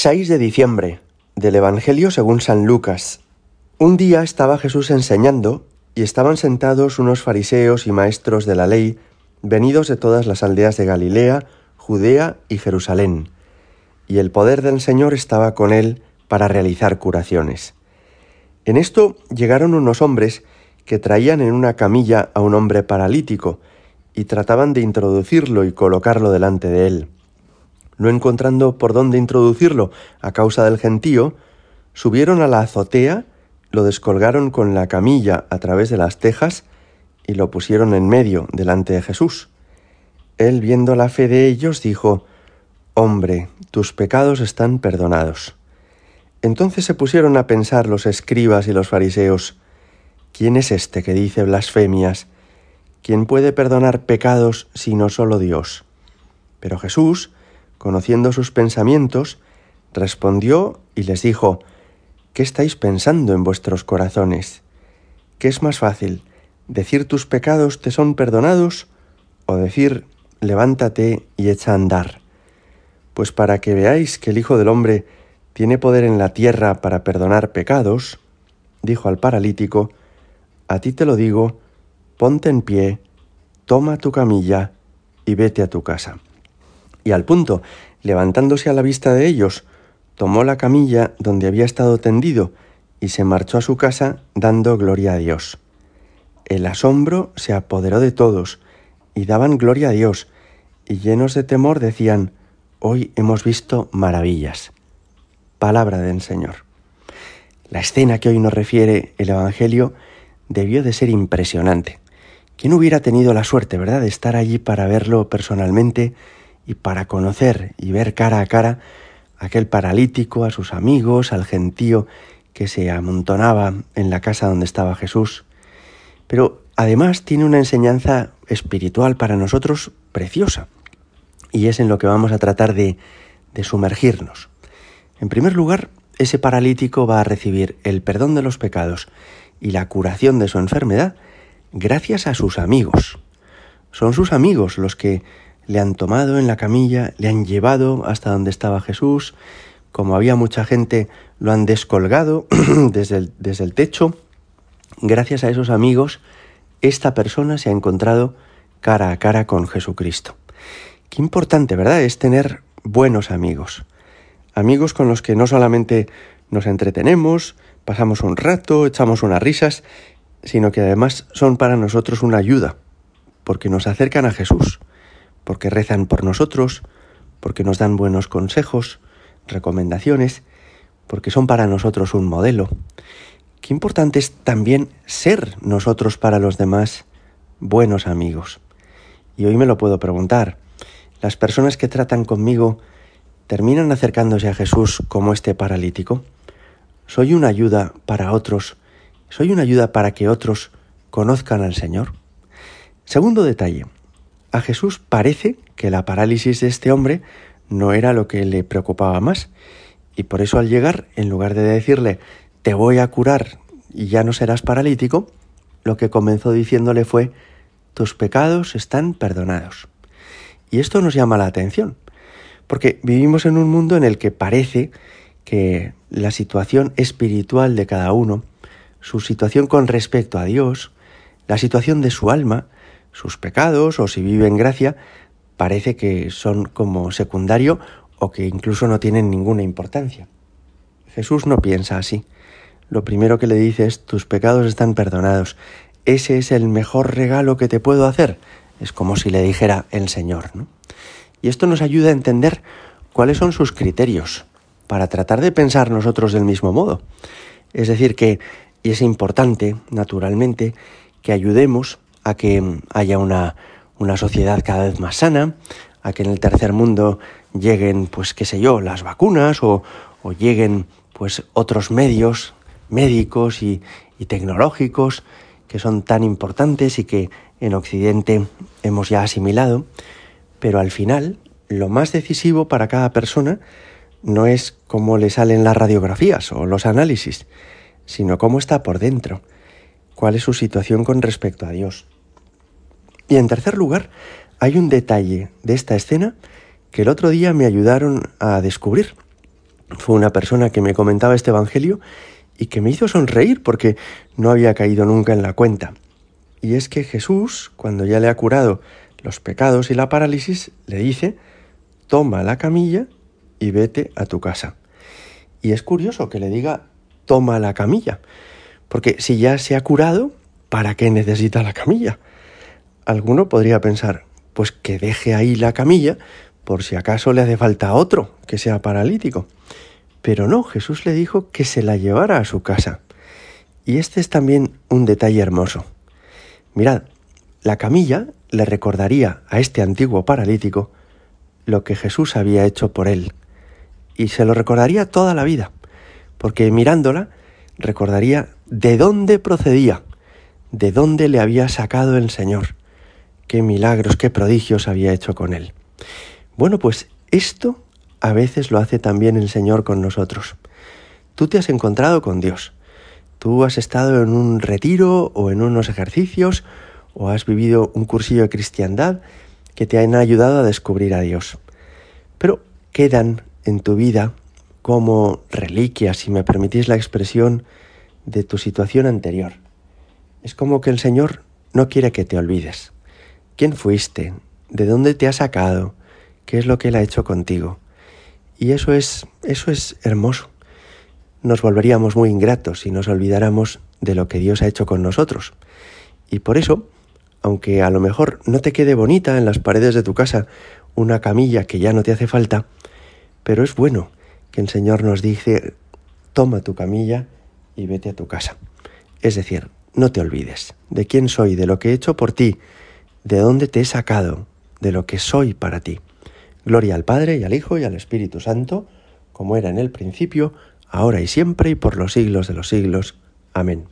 6 de diciembre del Evangelio según San Lucas. Un día estaba Jesús enseñando y estaban sentados unos fariseos y maestros de la ley venidos de todas las aldeas de Galilea, Judea y Jerusalén. Y el poder del Señor estaba con él para realizar curaciones. En esto llegaron unos hombres que traían en una camilla a un hombre paralítico y trataban de introducirlo y colocarlo delante de él. No encontrando por dónde introducirlo a causa del gentío, subieron a la azotea, lo descolgaron con la camilla a través de las tejas y lo pusieron en medio delante de Jesús. Él, viendo la fe de ellos, dijo, Hombre, tus pecados están perdonados. Entonces se pusieron a pensar los escribas y los fariseos, ¿quién es este que dice blasfemias? ¿Quién puede perdonar pecados sino solo Dios? Pero Jesús, conociendo sus pensamientos, respondió y les dijo, ¿qué estáis pensando en vuestros corazones? ¿Qué es más fácil, decir tus pecados te son perdonados o decir, levántate y echa a andar? Pues para que veáis que el Hijo del Hombre tiene poder en la tierra para perdonar pecados, dijo al paralítico, a ti te lo digo, ponte en pie, toma tu camilla y vete a tu casa y al punto, levantándose a la vista de ellos, tomó la camilla donde había estado tendido y se marchó a su casa dando gloria a Dios. El asombro se apoderó de todos y daban gloria a Dios y llenos de temor decían, hoy hemos visto maravillas. Palabra del Señor. La escena que hoy nos refiere el Evangelio debió de ser impresionante. ¿Quién hubiera tenido la suerte, verdad, de estar allí para verlo personalmente y para conocer y ver cara a cara a aquel paralítico, a sus amigos, al gentío que se amontonaba en la casa donde estaba Jesús. Pero además tiene una enseñanza espiritual para nosotros preciosa, y es en lo que vamos a tratar de, de sumergirnos. En primer lugar, ese paralítico va a recibir el perdón de los pecados y la curación de su enfermedad gracias a sus amigos. Son sus amigos los que le han tomado en la camilla, le han llevado hasta donde estaba Jesús, como había mucha gente, lo han descolgado desde el, desde el techo. Gracias a esos amigos, esta persona se ha encontrado cara a cara con Jesucristo. Qué importante, ¿verdad? Es tener buenos amigos. Amigos con los que no solamente nos entretenemos, pasamos un rato, echamos unas risas, sino que además son para nosotros una ayuda, porque nos acercan a Jesús porque rezan por nosotros, porque nos dan buenos consejos, recomendaciones, porque son para nosotros un modelo. Qué importante es también ser nosotros para los demás buenos amigos. Y hoy me lo puedo preguntar. ¿Las personas que tratan conmigo terminan acercándose a Jesús como este paralítico? ¿Soy una ayuda para otros? ¿Soy una ayuda para que otros conozcan al Señor? Segundo detalle, a Jesús parece que la parálisis de este hombre no era lo que le preocupaba más, y por eso al llegar, en lugar de decirle, te voy a curar y ya no serás paralítico, lo que comenzó diciéndole fue, tus pecados están perdonados. Y esto nos llama la atención, porque vivimos en un mundo en el que parece que la situación espiritual de cada uno, su situación con respecto a Dios, la situación de su alma, sus pecados o si vive en gracia, parece que son como secundario o que incluso no tienen ninguna importancia. Jesús no piensa así. Lo primero que le dice es, tus pecados están perdonados. Ese es el mejor regalo que te puedo hacer. Es como si le dijera el Señor. ¿no? Y esto nos ayuda a entender cuáles son sus criterios para tratar de pensar nosotros del mismo modo. Es decir, que y es importante, naturalmente, que ayudemos a que haya una, una sociedad cada vez más sana, a que en el tercer mundo lleguen, pues qué sé yo, las vacunas o, lleguen pues otros medios médicos y, tecnológicos que son tan importantes y que en Occidente hemos ya asimilado, pero al final lo más decisivo para cada persona no es cómo le salen las radiografías o los análisis, sino cómo está por dentro, cuál es su situación con respecto a Dios. Y en tercer lugar, hay un detalle de esta escena que el otro día me ayudaron a descubrir. fue una persona que me comentaba este Evangelio y que me hizo sonreír porque no había caído nunca en la cuenta. Y es que Jesús, cuando ya le ha curado los pecados y la parálisis, le dice, toma la camilla y vete a tu casa. Y es curioso que le diga, toma la camilla, porque si ya se ha curado, ¿para qué necesita la camilla? Alguno podría pensar, pues que deje ahí la camilla por si acaso le hace falta otro que sea paralítico. Pero no, Jesús le dijo que se la llevara a su casa. Y este es también un detalle hermoso. Mirad, la camilla le recordaría a este antiguo paralítico lo que Jesús había hecho por él. Y se lo recordaría toda la vida, porque mirándola recordaría de dónde procedía, de dónde le había sacado el Señor, qué milagros, qué prodigios había hecho con él. Bueno, pues esto a veces lo hace también el Señor con nosotros. Tú te has encontrado con Dios. Tú has estado en un retiro o en unos ejercicios o has vivido un cursillo de cristiandad que te han ayudado a descubrir a Dios. Pero quedan en tu vida como reliquias, si me permitís la expresión, de tu situación anterior. Es como que el Señor no quiere que te olvides. ¿Quién fuiste? ¿De dónde te ha sacado? ¿Qué es lo que Él ha hecho contigo? Y eso es, eso es hermoso. Nos volveríamos muy ingratos si nos olvidáramos de lo que Dios ha hecho con nosotros. Y por eso, aunque a lo mejor no te quede bonita en las paredes de tu casa una camilla que ya no te hace falta, pero es bueno que el Señor nos dice, toma tu camilla y vete a tu casa. Es decir, no te olvides de quién soy, de lo que he hecho por ti, de dónde te he sacado, de lo que soy para ti. Gloria al Padre y al Hijo y al Espíritu Santo, como era en el principio, ahora y siempre y por los siglos de los siglos. Amén.